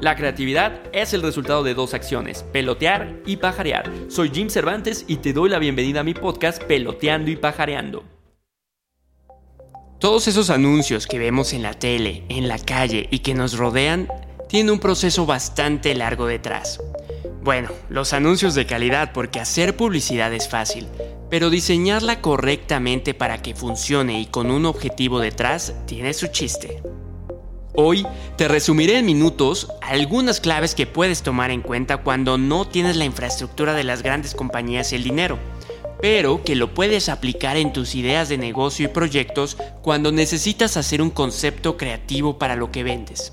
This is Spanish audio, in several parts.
La creatividad es el resultado de dos acciones, pelotear y pajarear. Soy Jim Cervantes y te doy la bienvenida a mi podcast Peloteando y Pajareando. Todos esos anuncios que vemos en la tele, en la calle y que nos rodean tienen un proceso bastante largo detrás. Bueno, los anuncios de calidad porque hacer publicidad es fácil, pero diseñarla correctamente para que funcione y con un objetivo detrás tiene su chiste. Hoy te resumiré en minutos algunas claves que puedes tomar en cuenta cuando no tienes la infraestructura de las grandes compañías y el dinero, pero que lo puedes aplicar en tus ideas de negocio y proyectos cuando necesitas hacer un concepto creativo para lo que vendes.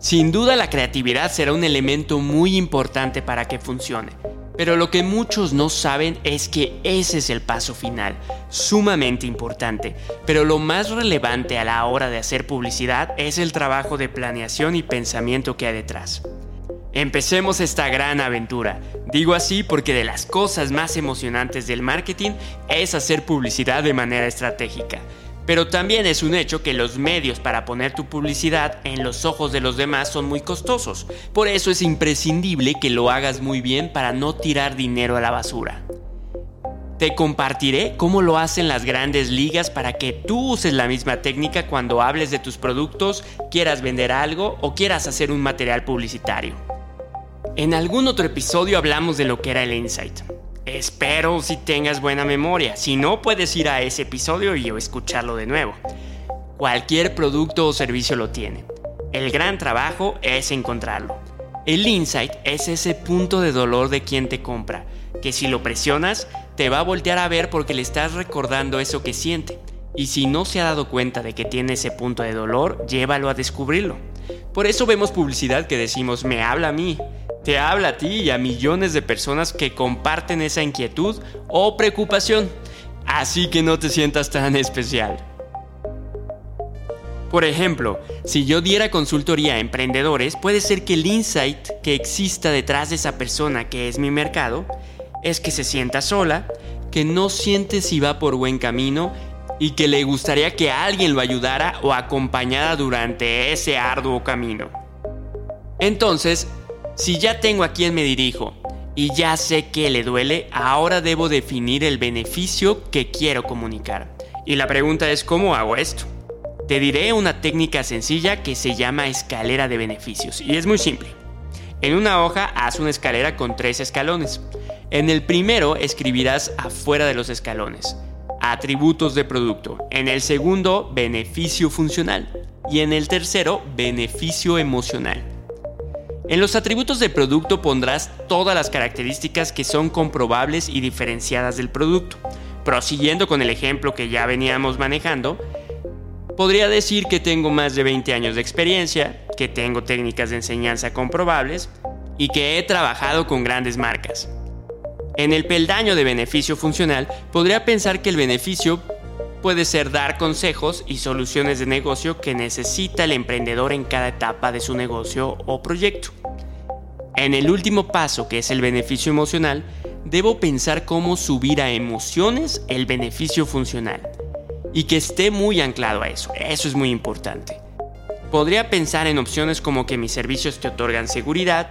Sin duda la creatividad será un elemento muy importante para que funcione, pero lo que muchos no saben es que ese es el paso final, sumamente importante. Pero lo más relevante a la hora de hacer publicidad es el trabajo de planeación y pensamiento que hay detrás. Empecemos esta gran aventura. Digo así porque de las cosas más emocionantes del marketing es hacer publicidad de manera estratégica. Pero también es un hecho que los medios para poner tu publicidad en los ojos de los demás son muy costosos. Por eso es imprescindible que lo hagas muy bien para no tirar dinero a la basura. Te compartiré cómo lo hacen las grandes ligas para que tú uses la misma técnica cuando hables de tus productos, quieras vender algo o quieras hacer un material publicitario. En algún otro episodio hablamos de lo que era el insight. Espero si tengas buena memoria. Si no, puedes ir a ese episodio y escucharlo de nuevo. Cualquier producto o servicio lo tiene. El gran trabajo es encontrarlo. El insight es ese punto de dolor de quien te compra, que si lo presionas, te va a voltear a ver porque le estás recordando eso que siente. Y si no se ha dado cuenta de que tiene ese punto de dolor, llévalo a descubrirlo. Por eso vemos publicidad que decimos, me habla a mí, te habla a ti y a millones de personas que comparten esa inquietud o preocupación, así que no te sientas tan especial. Por ejemplo, si yo diera consultoría a emprendedores, puede ser que el insight que exista detrás de esa persona que es mi mercado es que se sienta sola, que no siente si va por buen camino y que le gustaría que alguien lo ayudara o acompañara durante ese arduo camino. Entonces, si ya tengo a quién me dirijo y ya sé que le duele, ahora debo definir el beneficio que quiero comunicar. Y la pregunta es, ¿cómo hago esto? Te diré una técnica sencilla que se llama escalera de beneficios y es muy simple. En una hoja haz una escalera con tres escalones. En el primero escribirás afuera de los escalones atributos de producto. En el segundo, beneficio funcional. Y en el tercero, beneficio emocional. En los atributos de producto pondrás todas las características que son comprobables y diferenciadas del producto. Prosiguiendo con el ejemplo que ya veníamos manejando, podría decir que tengo más de 20 años de experiencia, que tengo técnicas de enseñanza comprobables y que he trabajado con grandes marcas. En el peldaño de beneficio funcional, podría pensar que el beneficio puede ser dar consejos y soluciones de negocio que necesita el emprendedor en cada etapa de su negocio o proyecto. En el último paso, que es el beneficio emocional, debo pensar cómo subir a emociones el beneficio funcional y que esté muy anclado a eso. Eso es muy importante. Podría pensar en opciones como que mis servicios te otorgan seguridad,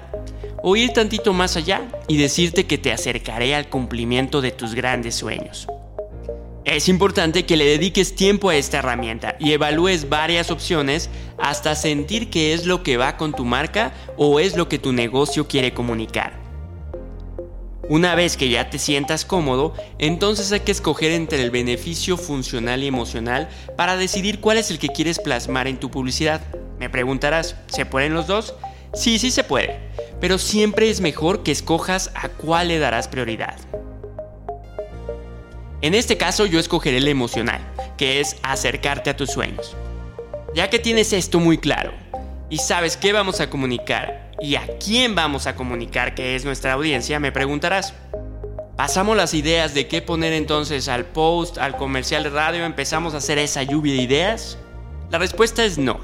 o ir tantito más allá y decirte que te acercaré al cumplimiento de tus grandes sueños. Es importante que le dediques tiempo a esta herramienta y evalúes varias opciones hasta sentir que es lo que va con tu marca o es lo que tu negocio quiere comunicar. Una vez que ya te sientas cómodo, entonces hay que escoger entre el beneficio funcional y emocional para decidir cuál es el que quieres plasmar en tu publicidad. Me preguntarás, ¿se pueden los dos? Sí, sí se puede, pero siempre es mejor que escojas a cuál le darás prioridad. En este caso yo escogeré el emocional, que es acercarte a tus sueños. Ya que tienes esto muy claro y sabes qué vamos a comunicar y a quién vamos a comunicar que es nuestra audiencia, me preguntarás. ¿Pasamos las ideas de qué poner entonces al post, al comercial de radio, empezamos a hacer esa lluvia de ideas? La respuesta es no.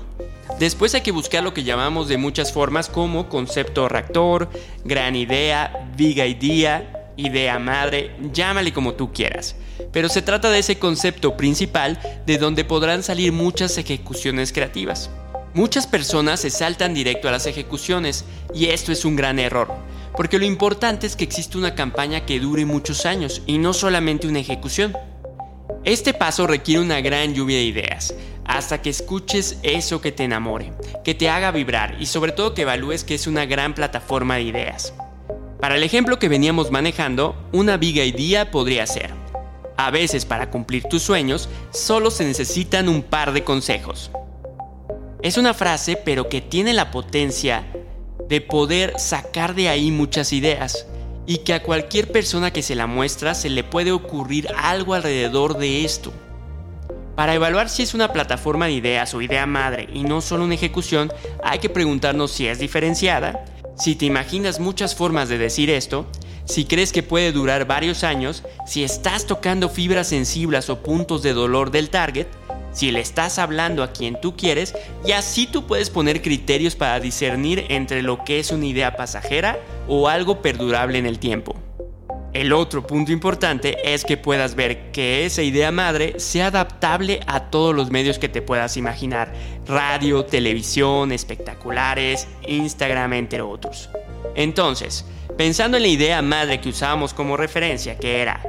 Después hay que buscar lo que llamamos de muchas formas como concepto reactor, gran idea, big idea, idea madre, llámale como tú quieras. Pero se trata de ese concepto principal de donde podrán salir muchas ejecuciones creativas. Muchas personas se saltan directo a las ejecuciones y esto es un gran error, porque lo importante es que existe una campaña que dure muchos años y no solamente una ejecución. Este paso requiere una gran lluvia de ideas, hasta que escuches eso que te enamore, que te haga vibrar y sobre todo que evalúes que es una gran plataforma de ideas. Para el ejemplo que veníamos manejando, una big idea podría ser, a veces para cumplir tus sueños solo se necesitan un par de consejos. Es una frase pero que tiene la potencia de poder sacar de ahí muchas ideas y que a cualquier persona que se la muestra se le puede ocurrir algo alrededor de esto. Para evaluar si es una plataforma de ideas o idea madre y no solo una ejecución, hay que preguntarnos si es diferenciada, si te imaginas muchas formas de decir esto, si crees que puede durar varios años, si estás tocando fibras sensibles o puntos de dolor del target, si le estás hablando a quien tú quieres y así tú puedes poner criterios para discernir entre lo que es una idea pasajera o algo perdurable en el tiempo. El otro punto importante es que puedas ver que esa idea madre sea adaptable a todos los medios que te puedas imaginar, radio, televisión, espectaculares, Instagram, entre otros. Entonces, pensando en la idea madre que usábamos como referencia, que era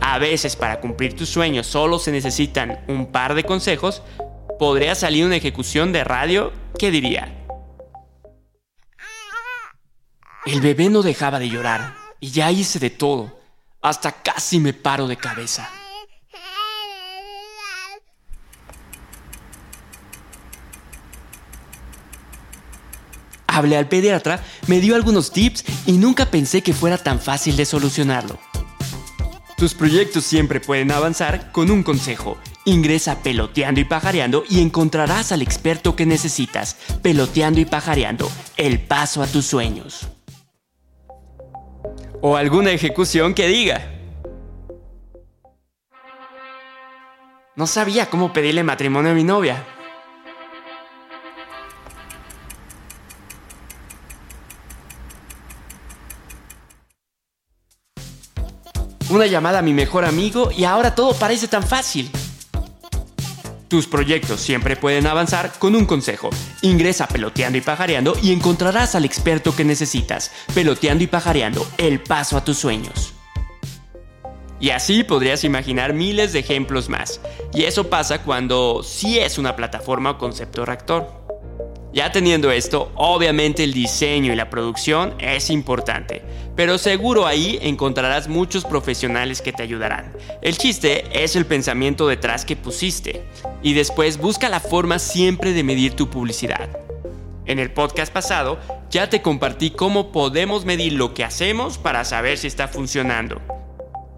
a veces para cumplir tus sueños solo se necesitan un par de consejos, podría salir una ejecución de radio que diría, el bebé no dejaba de llorar y ya hice de todo, hasta casi me paro de cabeza. Hablé al pediatra, me dio algunos tips y nunca pensé que fuera tan fácil de solucionarlo. Tus proyectos siempre pueden avanzar con un consejo. Ingresa Peloteando y Pajareando y encontrarás al experto que necesitas. Peloteando y Pajareando, el paso a tus sueños. O alguna ejecución que diga. No sabía cómo pedirle matrimonio a mi novia. una llamada a mi mejor amigo y ahora todo parece tan fácil. Tus proyectos siempre pueden avanzar con un consejo. Ingresa Peloteando y Pajareando y encontrarás al experto que necesitas. Peloteando y Pajareando, el paso a tus sueños. Y así podrías imaginar miles de ejemplos más. Y eso pasa cuando sí es una plataforma o concepto reactor. Ya teniendo esto, obviamente el diseño y la producción es importante, pero seguro ahí encontrarás muchos profesionales que te ayudarán. El chiste es el pensamiento detrás que pusiste y después busca la forma siempre de medir tu publicidad. En el podcast pasado ya te compartí cómo podemos medir lo que hacemos para saber si está funcionando.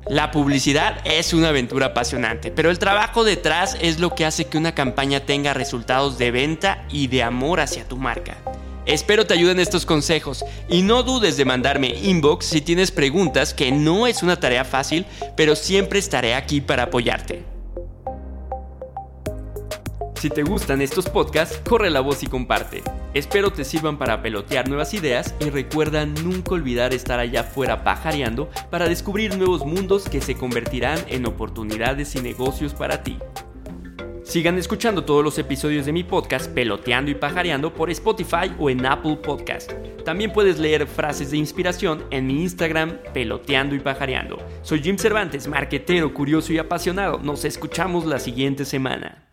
La publicidad es una aventura apasionante, pero el trabajo detrás es lo que hace que una campaña tenga resultados de venta y de amor hacia tu marca. Espero te ayuden estos consejos y no dudes de mandarme inbox si tienes preguntas, que no es una tarea fácil, pero siempre estaré aquí para apoyarte. Si te gustan estos podcasts, corre la voz y comparte. Espero te sirvan para pelotear nuevas ideas y recuerda nunca olvidar estar allá afuera pajareando para descubrir nuevos mundos que se convertirán en oportunidades y negocios para ti. Sigan escuchando todos los episodios de mi podcast Peloteando y Pajareando por Spotify o en Apple Podcast. También puedes leer frases de inspiración en mi Instagram Peloteando y Pajareando. Soy Jim Cervantes, marquetero, curioso y apasionado. Nos escuchamos la siguiente semana.